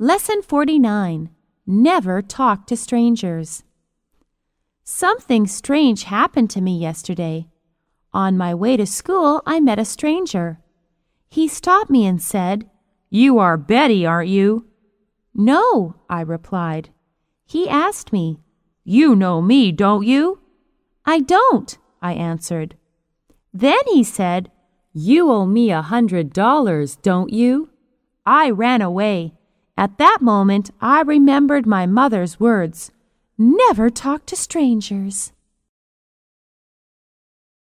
Lesson 49 Never Talk to Strangers. Something strange happened to me yesterday. On my way to school, I met a stranger. He stopped me and said, You are Betty, aren't you? No, I replied. He asked me, You know me, don't you? I don't, I answered. Then he said, You owe me a hundred dollars, don't you? I ran away. At that moment, I remembered my mother's words Never talk to strangers.